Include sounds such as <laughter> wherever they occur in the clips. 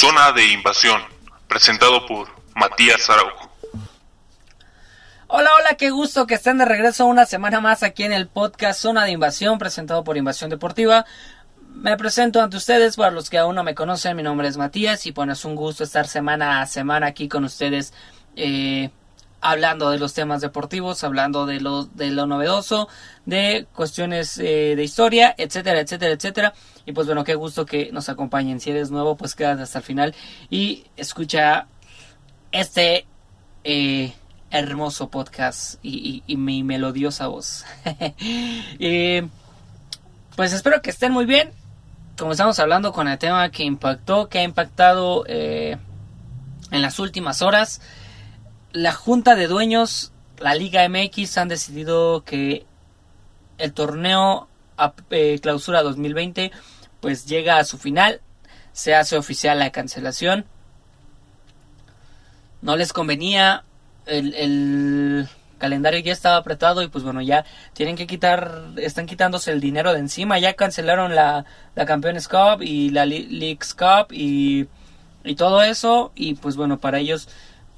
Zona de Invasión, presentado por Matías Araujo. Hola, hola, qué gusto que estén de regreso una semana más aquí en el podcast Zona de Invasión, presentado por Invasión Deportiva. Me presento ante ustedes, para los que aún no me conocen, mi nombre es Matías y pues es un gusto estar semana a semana aquí con ustedes eh, hablando de los temas deportivos, hablando de lo, de lo novedoso, de cuestiones eh, de historia, etcétera, etcétera, etcétera. Y pues bueno, qué gusto que nos acompañen. Si eres nuevo, pues quédate hasta el final y escucha este eh, hermoso podcast y, mi melodiosa voz. <laughs> pues espero que estén muy bien. Como estamos hablando con el tema que impactó, que ha impactado eh, en las últimas horas la Junta de Dueños, la Liga MX, han decidido que el torneo eh, clausura 2020 pues llega a su final, se hace oficial la cancelación. No les convenía, el, calendario ya estaba apretado y pues bueno, ya tienen que quitar, están quitándose el dinero de encima, ya cancelaron la, la Campeones Cup y la Leagues Cup y, y todo eso y pues bueno, para ellos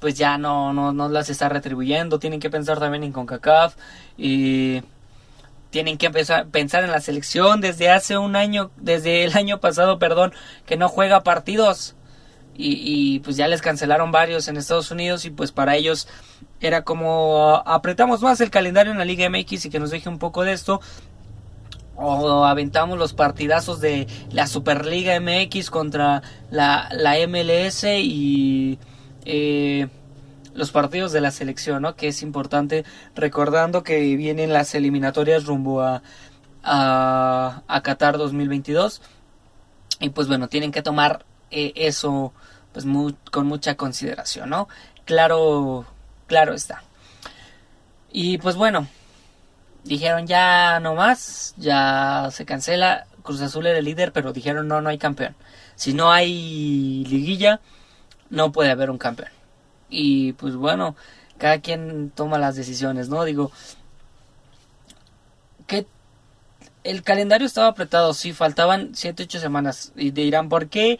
pues ya no, no, no las está retribuyendo. Tienen que pensar también en CONCACAF y tienen que empezar pensar en la selección desde hace un año, desde el año pasado, perdón, que no juega partidos. Y, pues ya les cancelaron varios en Estados Unidos y pues para ellos era como apretamos más el calendario en la Liga MX y que nos deje un poco de esto o aventamos los partidazos de la Superliga MX contra la, la MLS y eh, los partidos de la selección, ¿no? Que es importante recordando que vienen las eliminatorias rumbo a, a, Qatar 2022 y pues bueno, tienen que tomar eh, eso pues con mucha consideración, ¿no? Claro, claro está. Y pues bueno, dijeron ya no más, ya se cancela, Cruz Azul era el líder, pero dijeron no, no hay campeón. Si no hay liguilla, no puede haber un campeón. Y pues bueno, cada quien toma las decisiones, ¿no? Digo, que el calendario estaba apretado, sí, faltaban 7, 8 semanas. Y dirán, ¿por qué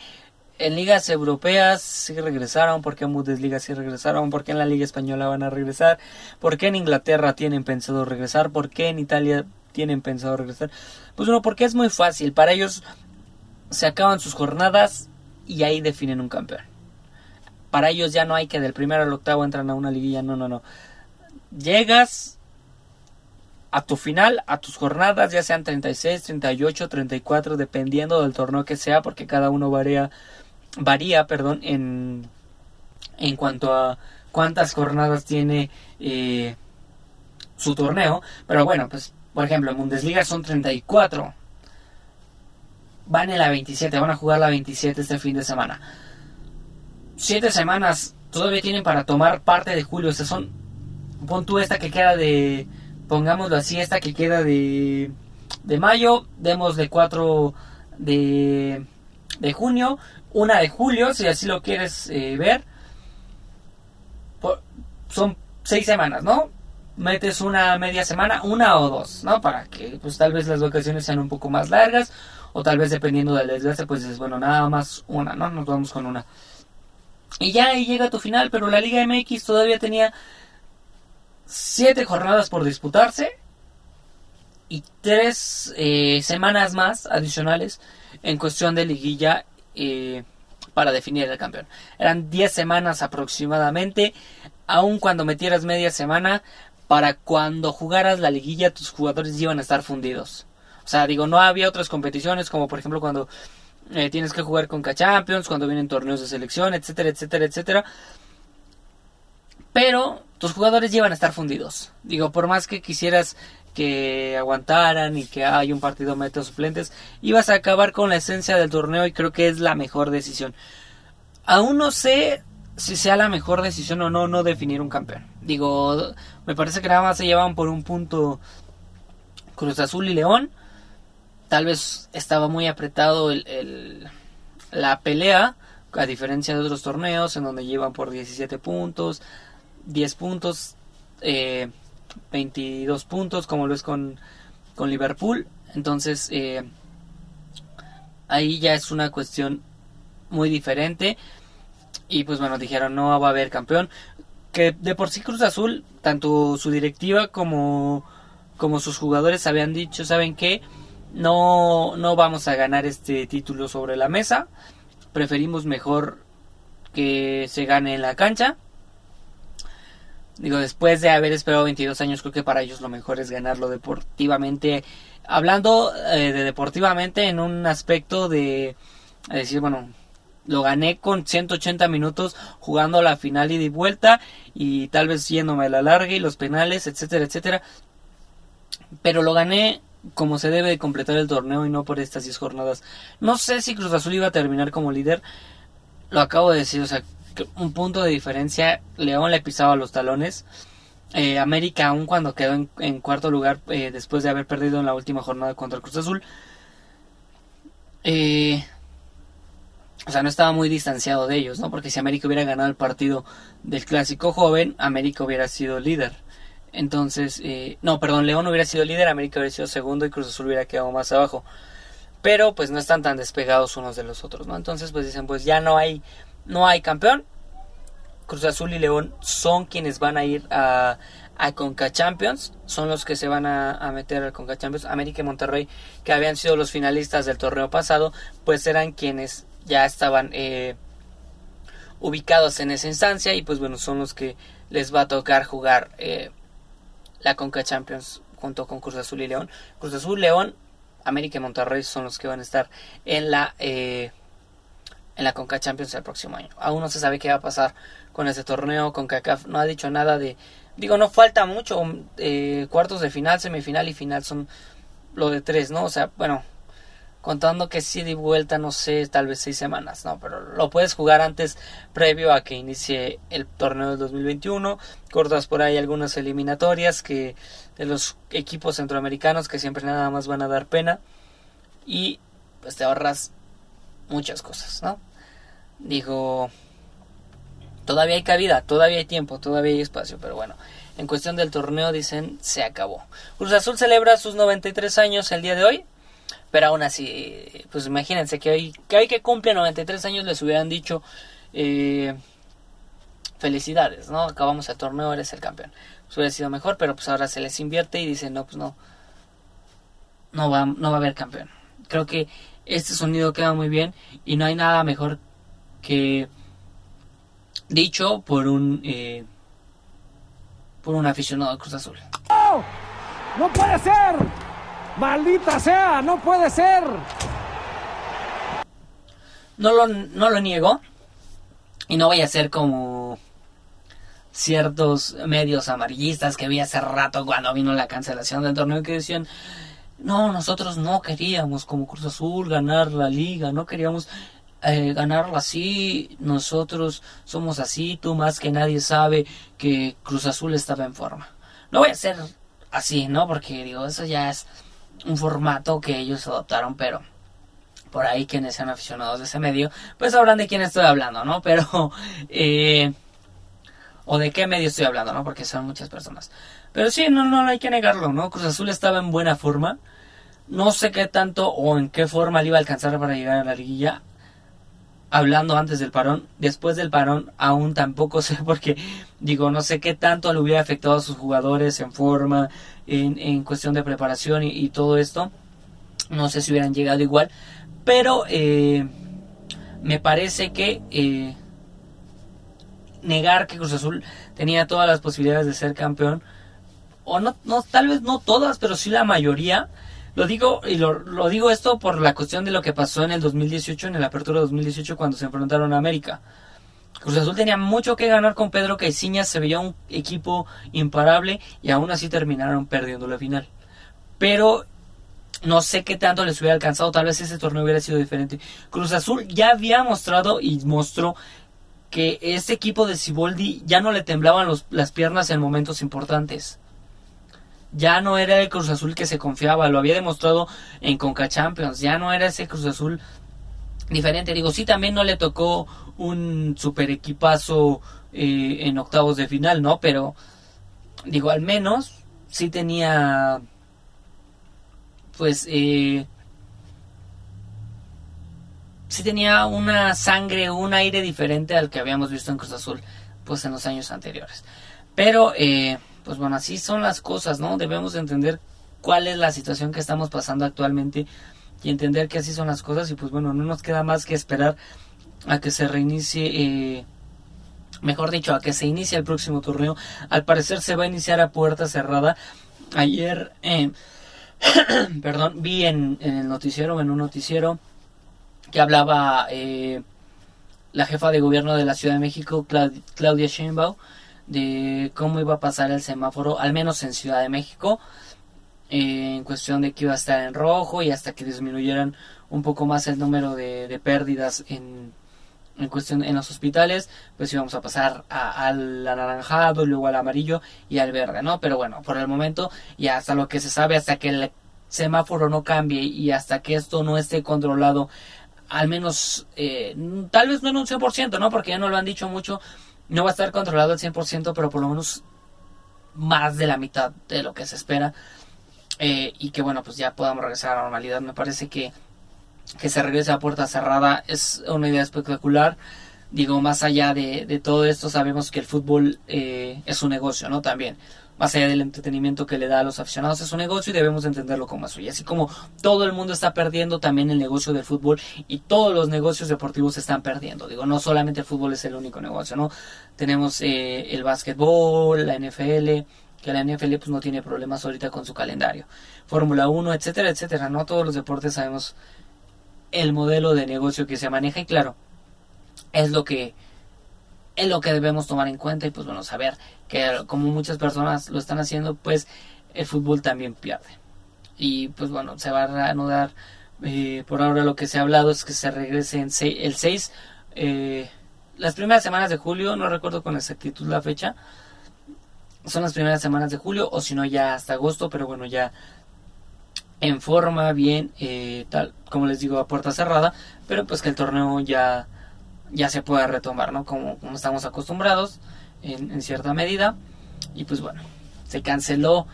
en ligas europeas sí regresaron? ¿Por qué en Bundesliga sí regresaron? ¿Por qué en la Liga Española van a regresar? ¿Por qué en Inglaterra tienen pensado regresar? ¿Por qué en Italia tienen pensado regresar? Pues bueno, porque es muy fácil. Para ellos se acaban sus jornadas y ahí definen un campeón. Para ellos ya no hay que del primero al octavo entran a una liguilla, no, no, no. Llegas a tu final, a tus jornadas, ya sean 36, 38, 34, dependiendo del torneo que sea, porque cada uno varía, varía perdón, en, en cuanto a cuántas jornadas tiene eh, su torneo. Pero bueno, pues, por ejemplo, en Bundesliga son 34. Van en la 27, van a jugar la 27 este fin de semana siete semanas todavía tienen para tomar parte de julio. O son. Pon tú esta que queda de. Pongámoslo así, esta que queda de. De mayo. Demos de 4 de. De junio. Una de julio, si así lo quieres eh, ver. son seis semanas, ¿no? Metes una media semana, una o dos, ¿no? Para que pues tal vez las vacaciones sean un poco más largas. O tal vez dependiendo del desgaste, pues es bueno, nada más una, ¿no? Nos vamos con una. Y ya ahí llega tu final, pero la Liga MX todavía tenía siete jornadas por disputarse y tres eh, semanas más adicionales en cuestión de liguilla eh, para definir el campeón. Eran diez semanas aproximadamente, aun cuando metieras media semana, para cuando jugaras la liguilla tus jugadores iban a estar fundidos. O sea, digo, no había otras competiciones como por ejemplo cuando eh, tienes que jugar con K-Champions, cuando vienen torneos de selección, etcétera, etcétera, etcétera. Pero tus jugadores llevan a estar fundidos. Digo, por más que quisieras que aguantaran y que hay un partido meta suplentes, ibas a acabar con la esencia del torneo y creo que es la mejor decisión. Aún no sé si sea la mejor decisión o no no definir un campeón. Digo, me parece que nada más se llevan por un punto Cruz Azul y León tal vez estaba muy apretado el, la pelea, a diferencia de otros torneos en donde llevan por 17 puntos, 10 puntos, 22 eh, puntos, como lo es con, con Liverpool. Entonces, eh, ahí ya es una cuestión muy diferente. Y pues bueno, dijeron no va a haber campeón. Que de por sí Cruz Azul, tanto su directiva como, como sus jugadores habían dicho, ¿saben qué? No, no vamos a ganar este título sobre la mesa. Preferimos mejor que se gane en la cancha. Digo, después de haber esperado 22 años, creo que para ellos lo mejor es ganarlo deportivamente. Hablando eh, de deportivamente en un aspecto de decir, bueno, lo gané con 180 minutos jugando la final y de vuelta y tal vez yéndome a la larga y los penales, etcétera, etcétera. Pero lo gané como se debe de completar el torneo y no por estas 10 jornadas. No sé si Cruz Azul iba a terminar como líder. Lo acabo de decir, o sea, un punto de diferencia. León le pisaba los talones. Eh, América, aun cuando quedó en, cuarto lugar eh, después de haber perdido en la última jornada contra Cruz Azul, eh, o sea, no estaba muy distanciado de ellos, ¿no? Porque si América hubiera ganado el partido del clásico joven, América hubiera sido líder. Entonces, eh, no, perdón, León hubiera sido líder, América hubiera sido segundo y Cruz Azul hubiera quedado más abajo. Pero pues no están tan despegados unos de los otros, ¿no? Entonces, pues dicen, pues ya no hay, no hay campeón. Cruz Azul y León son quienes van a ir a, a Conca Champions, son los que se van a, meter al Conca Champions. América y Monterrey, que habían sido los finalistas del torneo pasado, pues eran quienes ya estaban eh, ubicados en esa instancia y pues bueno, son los que les va a tocar jugar eh, la Conca Champions junto con Cruz Azul y León. Cruz Azul, León, América y Monterrey son los que van a estar en la eh, en la Conca Champions el próximo año. Aún no se sabe qué va a pasar con ese torneo. CONCACAF no ha dicho nada de... Digo, no falta mucho. cuartos de final, semifinal y final son lo de tres, ¿no? O sea, bueno, contando que si de vuelta, no sé, tal vez seis semanas, ¿no? Pero lo puedes jugar antes, previo a que inicie el torneo del 2021. Cortas por ahí algunas eliminatorias que de los equipos centroamericanos que siempre nada más van a dar pena. Y pues te ahorras muchas cosas, ¿no? Digo, todavía hay cabida, todavía hay tiempo, todavía hay espacio, pero bueno. En cuestión del torneo dicen se acabó. Cruz Azul celebra sus 93 años el día de hoy pero aún así, pues imagínense que hoy que, hoy que cumple 93 años les hubieran dicho eh, felicidades, ¿no? Acabamos el torneo, eres el campeón. Pues hubiera sido mejor, pero pues ahora se les invierte y dicen, no, pues no, no va, no va a haber campeón. Creo que este sonido queda muy bien y no hay nada mejor que dicho por un eh, por un aficionado de Cruz Azul. ¡No! ¡No puede ser! Maldita sea, no puede ser. No lo, no lo niego. Y no voy a ser como ciertos medios amarillistas que vi hace rato cuando vino la cancelación del torneo que decían, no, nosotros no queríamos como Cruz Azul ganar la liga, no queríamos eh, ganarla así, nosotros somos así, tú más que nadie sabe que Cruz Azul estaba en forma. No voy a ser así, ¿no? Porque digo, eso ya es un formato que ellos adoptaron, pero por ahí quienes sean aficionados de ese medio, pues sabrán de quién estoy hablando, ¿no? <laughs> Pero, eh, o de qué medio estoy hablando, ¿no? Porque son muchas personas. Pero sí, no, no hay que negarlo, ¿no? Cruz Azul estaba en buena forma. No sé qué tanto o en qué forma le iba a alcanzar para llegar a la liguilla. Hablando antes del parón, después del parón aún tampoco <laughs> sé porque digo, no sé qué tanto le hubiera afectado a sus jugadores en forma, en, cuestión de preparación y, todo esto. No sé si hubieran llegado igual, pero eh, me parece que eh, negar que Cruz Azul tenía todas las posibilidades de ser campeón, o no, no tal vez no todas, pero sí la mayoría. Lo digo y lo, lo, digo esto por la cuestión de lo que pasó en el 2018, en el apertura 2018 cuando se enfrentaron a América. Cruz Azul tenía mucho que ganar con Pedro Caiciñas, se veía un equipo imparable y aún así terminaron perdiendo la final. Pero no sé qué tanto les hubiera alcanzado, tal vez ese torneo hubiera sido diferente. Cruz Azul ya había mostrado y mostró que este equipo de Ciboldi ya no le temblaban las piernas en momentos importantes. Ya no era el Cruz Azul que se confiaba, lo había demostrado en Conca Champions, ya no era ese Cruz Azul diferente. Digo, sí, también no le tocó un super equipazo eh, en octavos de final, ¿no? Pero, digo, al menos sí tenía, pues, eh, sí tenía una sangre, un aire diferente al que habíamos visto en Cruz Azul, pues en los años anteriores. Pero, eh, pues bueno, así son las cosas, ¿no? Debemos entender cuál es la situación que estamos pasando actualmente y entender que así son las cosas y pues bueno, no nos queda más que esperar a que se reinicie, eh, mejor dicho, a que se inicie el próximo torneo. Al parecer se va a iniciar a puerta cerrada. Ayer, eh, <clears throat> perdón, vi en, el noticiero, en un noticiero, que hablaba eh, la jefa de gobierno de la Ciudad de México, Claudia Sheinbaum, de cómo iba a pasar el semáforo, al menos en Ciudad de México, eh, en cuestión de que iba a estar en rojo y hasta que disminuyeran un poco más el número de, de pérdidas en, en cuestión en los hospitales, pues íbamos a pasar al anaranjado, luego al amarillo y al verde, ¿no? Pero bueno, por el momento y hasta lo que se sabe, hasta que el semáforo no cambie y hasta que esto no esté controlado, al menos, eh, tal vez no en un 100%, ¿no? Porque ya no lo han dicho mucho, no va a estar controlado al 100%, pero por lo menos más de la mitad de lo que se espera. Eh, y que bueno, pues ya podamos regresar a la normalidad. Me parece que que se regrese a puerta cerrada es una idea espectacular. Digo, más allá de, de todo esto, sabemos que el fútbol eh, es un negocio, ¿no? También, más allá del entretenimiento que le da a los aficionados, es un negocio y debemos entenderlo como así. Así como todo el mundo está perdiendo también el negocio del fútbol y todos los negocios deportivos están perdiendo. Digo, no solamente el fútbol es el único negocio, ¿no? Tenemos eh, el básquetbol, la NFL, que la NFL pues no tiene problemas ahorita con su calendario. Fórmula 1, etcétera, etcétera, ¿no? Todos los deportes sabemos el modelo de negocio que se maneja y claro, es lo que es lo que debemos tomar en cuenta y pues bueno, saber que como muchas personas lo están haciendo, pues el fútbol también pierde. Y pues bueno, se va a reanudar, eh, por ahora lo que se ha hablado es que se regrese en el 6, eh, las primeras semanas de julio, no recuerdo con exactitud la fecha, son las primeras semanas de julio o si no ya hasta agosto, pero bueno, ya en forma bien, eh, tal como les digo, a puerta cerrada, pero pues que el torneo ya, ya se pueda retomar, ¿no? Como, como estamos acostumbrados en, cierta medida. Y pues bueno, se canceló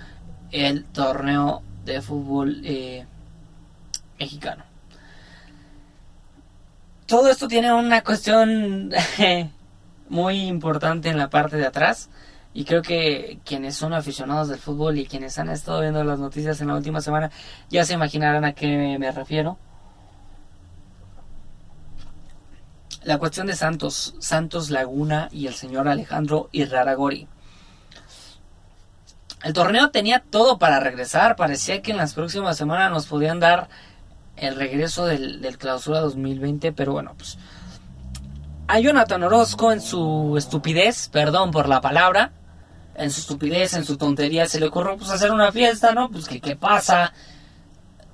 el torneo de fútbol eh, mexicano. Todo esto tiene una cuestión <laughs> muy importante en la parte de atrás y creo que quienes son aficionados del fútbol y quienes han estado viendo las noticias en la última semana ya se imaginarán a qué me refiero. La cuestión de Santos, Santos Laguna y el señor Alejandro Irraragori. El torneo tenía todo para regresar, parecía que en las próximas semanas nos podían dar el regreso del, del clausura 2020, pero bueno, pues a Jonathan Orozco en su estupidez, perdón por la palabra, en su estupidez, en su tontería, se le ocurrió pues hacer una fiesta, ¿no? Pues que qué pasa,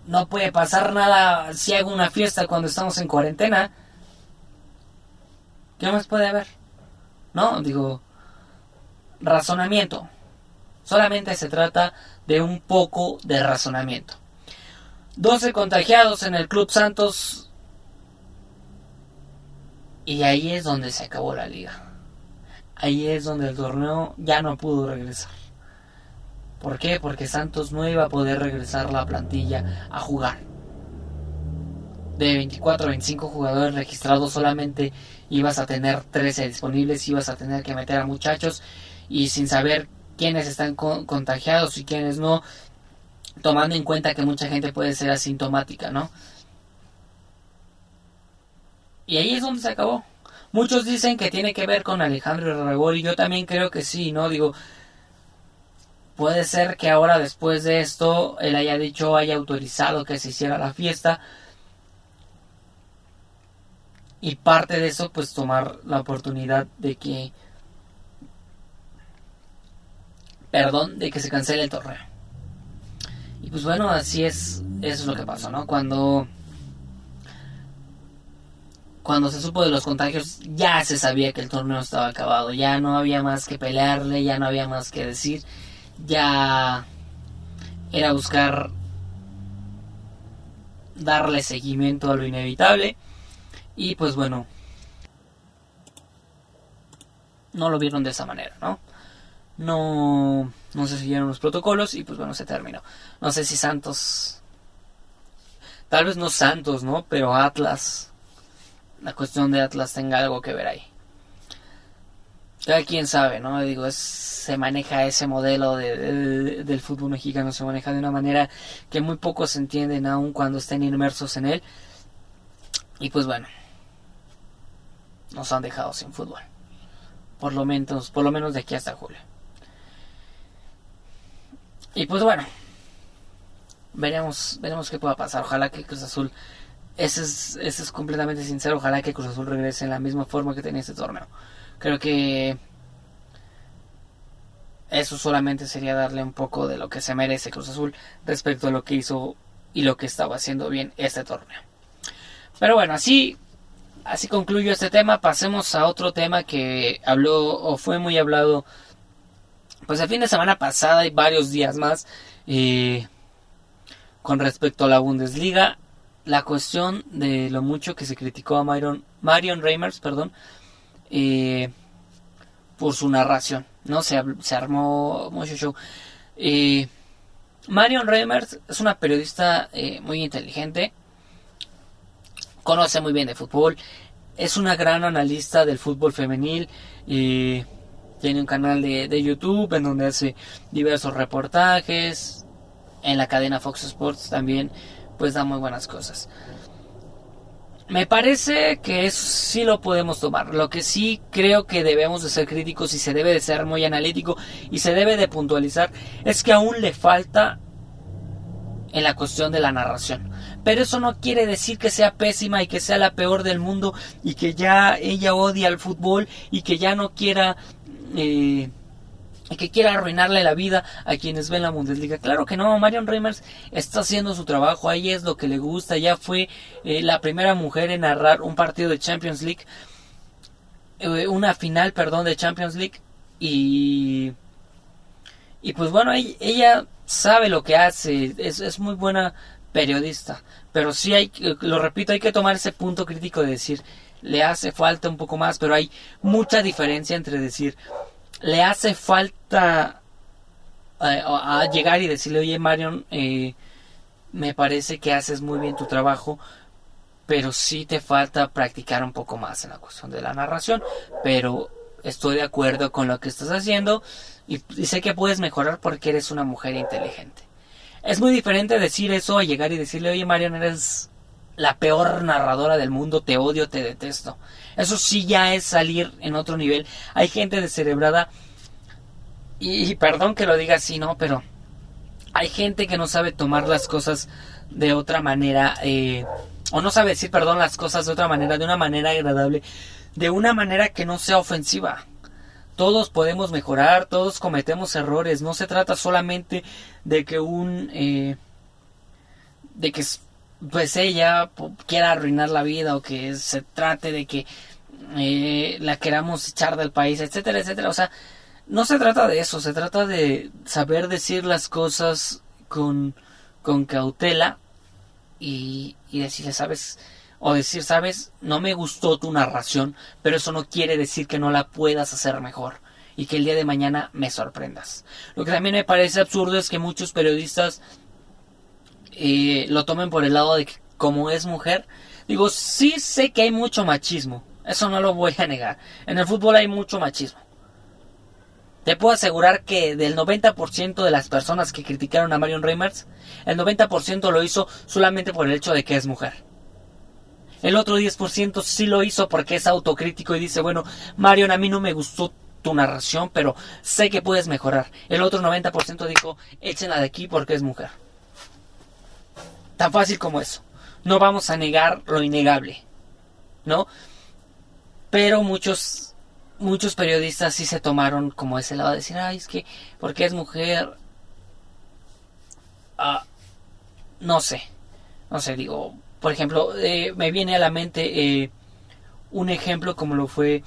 no puede pasar nada si hago una fiesta cuando estamos en cuarentena. ¿Qué más puede haber? No, digo, razonamiento. Solamente se trata de un poco de razonamiento. 12 contagiados en el Club Santos. Y ahí es donde se acabó la liga ahí es donde el torneo ya no pudo regresar. ¿Por qué? Porque Santos no iba a poder regresar la plantilla a jugar. De 24 a 25 jugadores registrados solamente ibas a tener 13 disponibles, ibas a tener que meter a muchachos y sin saber quiénes están contagiados y quiénes no, tomando en cuenta que mucha gente puede ser asintomática, ¿no? Y ahí es donde se acabó. Muchos dicen que tiene que ver con Alejandro y yo también creo que sí, ¿no? Digo, puede ser que ahora después de esto él haya dicho, haya autorizado que se hiciera la fiesta y parte de eso pues tomar la oportunidad de que perdón de que se cancele el torneo. Y pues bueno así es eso es lo que pasó no cuando cuando se supo de los contagios ya se sabía que el torneo estaba acabado, ya no había más que pelearle, ya no había más que decir, ya era buscar darle seguimiento a lo inevitable y pues bueno, no lo vieron de esa manera, ¿no? No, no se siguieron los protocolos y pues bueno, se terminó. No sé si Santos, tal vez no Santos, ¿no? Pero Atlas la cuestión de Atlas tenga algo que ver ahí. Cada quien sabe, ¿no? Digo, se maneja ese modelo de, del fútbol mexicano, se maneja de una manera que muy pocos entienden aún cuando estén inmersos en él. Y pues bueno, nos han dejado sin fútbol. Por lo menos, por lo menos de aquí hasta julio. Y pues bueno, veremos, veremos qué pueda pasar. Ojalá que Cruz Azul, ese es, ese es completamente sincero, ojalá que Cruz Azul regrese en la misma forma que tenía este torneo. Creo que eso solamente sería darle un poco de lo que se merece Cruz Azul respecto a lo que hizo y lo que estaba haciendo bien este torneo. Pero bueno, así así concluyo este tema. Pasemos a otro tema que habló o fue muy hablado pues el fin de semana pasada y varios días más eh, con respecto a la Bundesliga. La cuestión de lo mucho que se criticó a Marion, Marion Reimers, perdón, eh, por su narración. ¿no? Se, se armó mucho show. Eh, Marion Reimers es una periodista muy inteligente, conoce muy bien de fútbol, es una gran analista del fútbol femenil, y tiene un canal de, de, YouTube en donde hace diversos reportajes, en la cadena Fox Sports también, pues da muy buenas cosas. Me parece que eso sí lo podemos tomar. Lo que sí creo que debemos de ser críticos y se debe de ser muy analítico y se debe de puntualizar es que aún le falta en la cuestión de la narración. Pero eso no quiere decir que sea pésima y que sea la peor del mundo y que ya ella odia el fútbol y que ya no quiera eh, que quiera arruinarle la vida a quienes ven la Bundesliga. Claro que no, Marion Reimers está haciendo su trabajo, ahí es lo que le gusta, ya fue eh, la primera mujer en narrar un partido de Champions League, eh, una final, perdón, de Champions League y y pues bueno, ella, sabe lo que hace, es, es muy buena periodista, pero sí hay, lo repito, hay que tomar ese punto crítico de decir, le hace falta un poco más, pero hay mucha diferencia entre decir, le hace falta eh, a llegar y decirle, oye Marion, eh, me parece que haces muy bien tu trabajo, pero sí te falta practicar un poco más en la cuestión de la narración, pero estoy de acuerdo con lo que estás haciendo y, y sé que puedes mejorar porque eres una mujer inteligente. Es muy diferente decir eso a llegar y decirle, oye Marion, eres la peor narradora del mundo, te odio, te detesto. Eso sí ya es salir en otro nivel. Hay gente descerebrada y, perdón que lo diga así, ¿no? Pero hay gente que no sabe tomar las cosas de otra manera eh, o no sabe decir, perdón, las cosas de otra manera, de una manera agradable, de una manera que no sea ofensiva. Todos podemos mejorar, todos cometemos errores. No se trata solamente de que un... Eh, de que pues ella quiera arruinar la vida o que se trate de que eh, la queramos echar del país, etcétera, etcétera. O sea, no se trata de eso, se trata de saber decir las cosas con, con cautela y, y decirle, sabes, o decir, sabes, no me gustó tu narración, pero eso no quiere decir que no la puedas hacer mejor y que el día de mañana me sorprendas. Lo que también me parece absurdo es que muchos periodistas eh, lo tomen por el lado de que como es mujer, digo, sí sé que hay mucho machismo, eso no lo voy a negar. En el fútbol hay mucho machismo. Te puedo asegurar que del 90% de las personas que criticaron a Marion Reimers, el 90% lo hizo solamente por el hecho de que es mujer. El otro 10% sí lo hizo porque es autocrítico y dice, bueno, Marion, a mí no me gustó tu narración, pero sé que puedes mejorar. El otro 90% dijo, échenla de aquí porque es mujer. Tan fácil como eso. No vamos a negar lo innegable. ¿No? Pero muchos muchos periodistas sí se tomaron como ese lado de decir, ay, es que porque es mujer ah, no sé. No sé, digo, por ejemplo, eh, me viene a la mente eh, un ejemplo como lo fue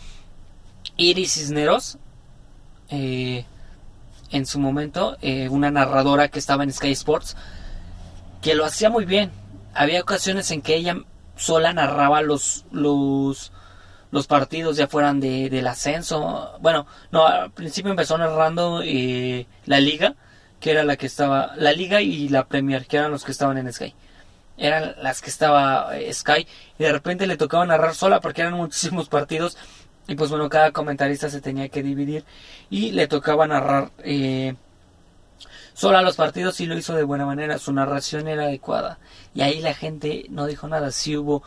Iris Cisneros eh, en su momento, una narradora que estaba en Sky Sports que lo hacía muy bien. Había ocasiones en que ella sola narraba los, los, los partidos ya fueran de, del ascenso. Bueno, no, al principio empezó narrando eh, la liga, que era la que estaba, la liga y la Premier, que eran los que estaban en Sky. Eran las que estaba eh, Sky y de repente le tocaba narrar sola porque eran muchísimos partidos y pues bueno cada comentarista se tenía que dividir y le tocaba narrar eh, sola los partidos y lo hizo de buena manera su narración era adecuada y ahí la gente no dijo nada sí hubo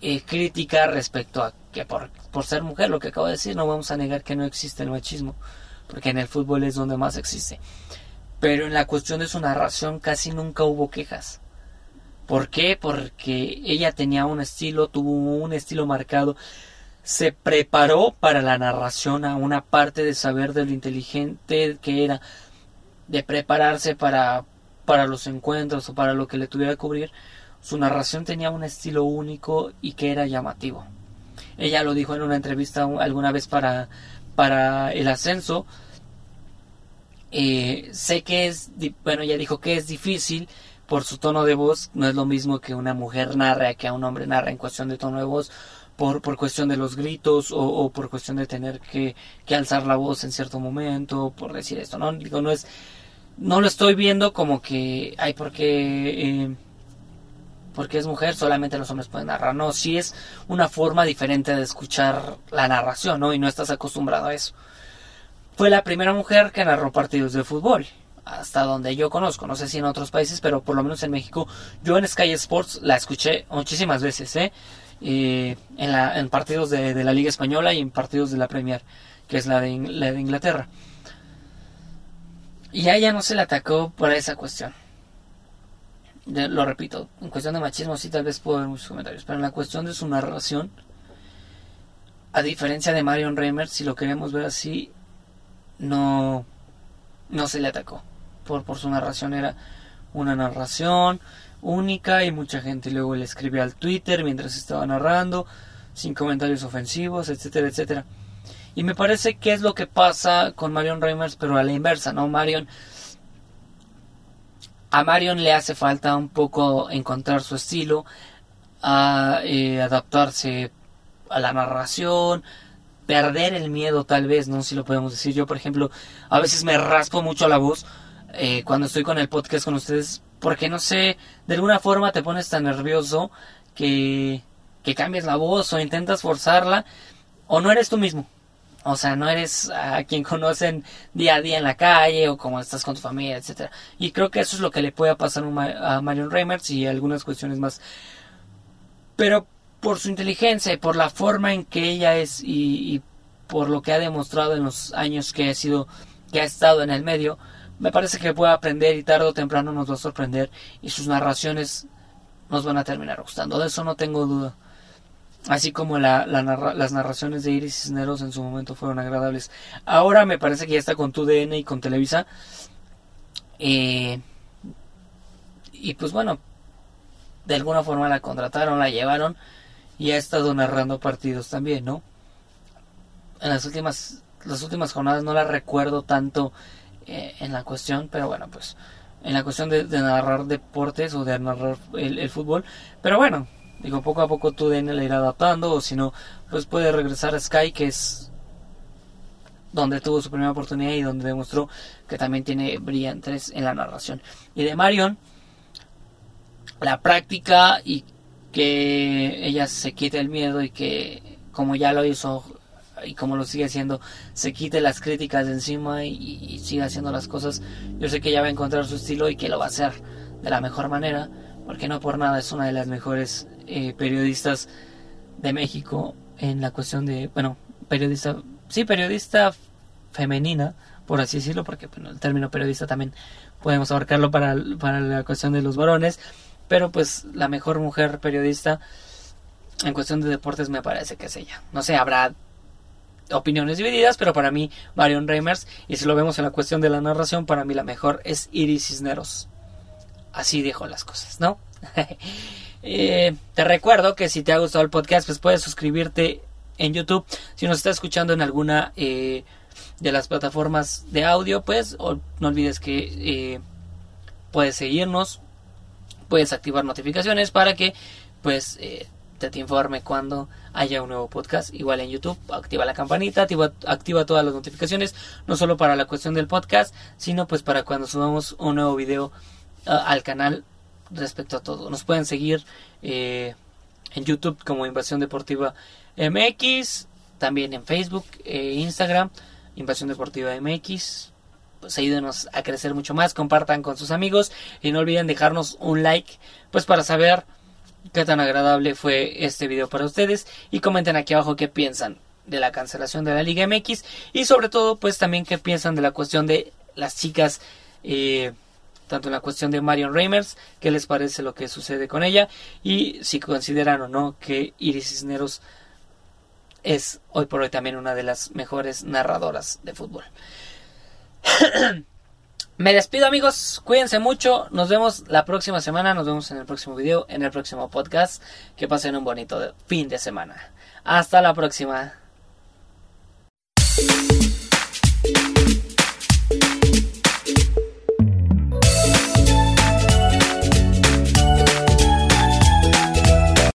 eh, crítica respecto a que por, por ser mujer lo que acabo de decir no vamos a negar que no existe el machismo porque en el fútbol es donde más existe pero en la cuestión de su narración casi nunca hubo quejas ¿Por qué? Porque ella tenía un estilo, tuvo un estilo marcado, se preparó para la narración a una parte de saber de lo inteligente que era, de prepararse para, para los encuentros o para lo que le tuviera que cubrir. Su narración tenía un estilo único y que era llamativo. Ella lo dijo en una entrevista alguna vez para, para el ascenso. Eh, sé que es, bueno, ella dijo que es difícil por su tono de voz, no es lo mismo que una mujer narra que un hombre narra en cuestión de tono de voz, por, por cuestión de los gritos o, por cuestión de tener que, que, alzar la voz en cierto momento, por decir esto, ¿no? Digo, no es, no lo estoy viendo como que, hay porque, eh, porque es mujer, solamente los hombres pueden narrar, no, sí es una forma diferente de escuchar la narración, ¿no? Y no estás acostumbrado a eso. Fue la primera mujer que narró partidos de fútbol hasta donde yo conozco, no sé si en otros países, pero por lo menos en México, yo en Sky Sports la escuché muchísimas veces, ¿eh? en, la, en partidos de, la Liga Española y en partidos de la Premier, que es la de, la de Inglaterra. Y a ella no se le atacó por esa cuestión. lo repito, en cuestión de machismo sí tal vez puedo ver muchos comentarios, pero en la cuestión de su narración, a diferencia de Marion Reimer, si lo queremos ver así, no, no se le atacó por, su narración. Era una narración única y mucha gente luego le escribía al Twitter mientras estaba narrando, sin comentarios ofensivos, etcétera, etcétera. Y me parece que es lo que pasa con Marion Reimers, pero a la inversa, ¿no? Marion. A Marion le hace falta un poco encontrar su estilo, eh, adaptarse a la narración, perder el miedo tal vez, no si lo podemos decir. Yo, por ejemplo, a veces me raspo mucho la voz eh, cuando estoy con el podcast con ustedes, porque no sé, de alguna forma te pones tan nervioso que, que cambias la voz o intentas forzarla o no eres tú mismo. O sea, no eres a quien conocen día a día en la calle o como estás con tu familia, etcétera. Y creo que eso es lo que le puede pasar a Marion Reimers y algunas cuestiones más. Pero por su inteligencia y por la forma en que ella es y, por lo que ha demostrado en los años que ha sido que ha estado en el medio me parece que puede aprender y tarde o temprano nos va a sorprender y sus narraciones nos van a terminar gustando. De eso no tengo duda. Así como la, las narraciones de Iris Cisneros en su momento fueron agradables. Ahora me parece que ya está con TUDN y con Televisa. Eh, y pues bueno de alguna forma la contrataron la llevaron y ha estado narrando partidos también, ¿no? En las últimas, las últimas jornadas no la recuerdo tanto eh, en la cuestión, pero bueno, pues en la cuestión de, narrar deportes o de narrar el, fútbol, pero bueno, digo, poco a poco tú DN le irá adaptando, o si no, pues puede regresar a Sky, que es donde tuvo su primera oportunidad y donde demostró que también tiene brillantes en la narración. Y de Marion, la práctica y que ella se quite el miedo y que como ya lo hizo y como lo sigue haciendo, se quite las críticas de encima y, siga haciendo las cosas. Yo sé que ella va a encontrar su estilo y que lo va a hacer de la mejor manera, porque no por nada es una de las mejores eh, periodistas de México en la cuestión de, bueno, periodista, sí, periodista femenina, por así decirlo, porque bueno, el término periodista también podemos abarcarlo para, para la cuestión de los varones, pero pues la mejor mujer periodista en cuestión de deportes me parece que es ella. No sé, habrá opiniones divididas, pero para mí Marion Reimers, y si lo vemos en la cuestión de la narración, para mí la mejor es Iris Cisneros. Así dejo las cosas, ¿no? <laughs> Eh, te recuerdo que si te ha gustado el podcast, pues puedes suscribirte en YouTube. Si nos está escuchando en alguna eh, de las plataformas de audio, pues no olvides que eh, puedes seguirnos, puedes activar notificaciones para que pues te, informe cuando haya un nuevo podcast. Igual en YouTube, activa la campanita, activa, todas las notificaciones, no solo para la cuestión del podcast, sino pues para cuando subamos un nuevo video ah, al canal respecto a todo. Nos pueden seguir eh, en YouTube como Invasión Deportiva MX, también en Facebook e Instagram, Invasión Deportiva MX. Pues ayúdenos a crecer mucho más, compartan con sus amigos y no olviden dejarnos un like, pues para saber qué tan agradable fue este video para ustedes. Y comenten aquí abajo qué piensan de la cancelación de la Liga MX y sobre todo pues también qué piensan de la cuestión de las chicas eh, tanto en la cuestión de Marion Reimers, qué les parece lo que sucede con ella. Y si consideran o no que Iris Cisneros es hoy por hoy también una de las mejores narradoras de fútbol. <clears throat> Me despido amigos, cuídense mucho, nos vemos la próxima semana, nos vemos en el próximo video, en el próximo podcast, que pasen un bonito fin de semana. Hasta la próxima.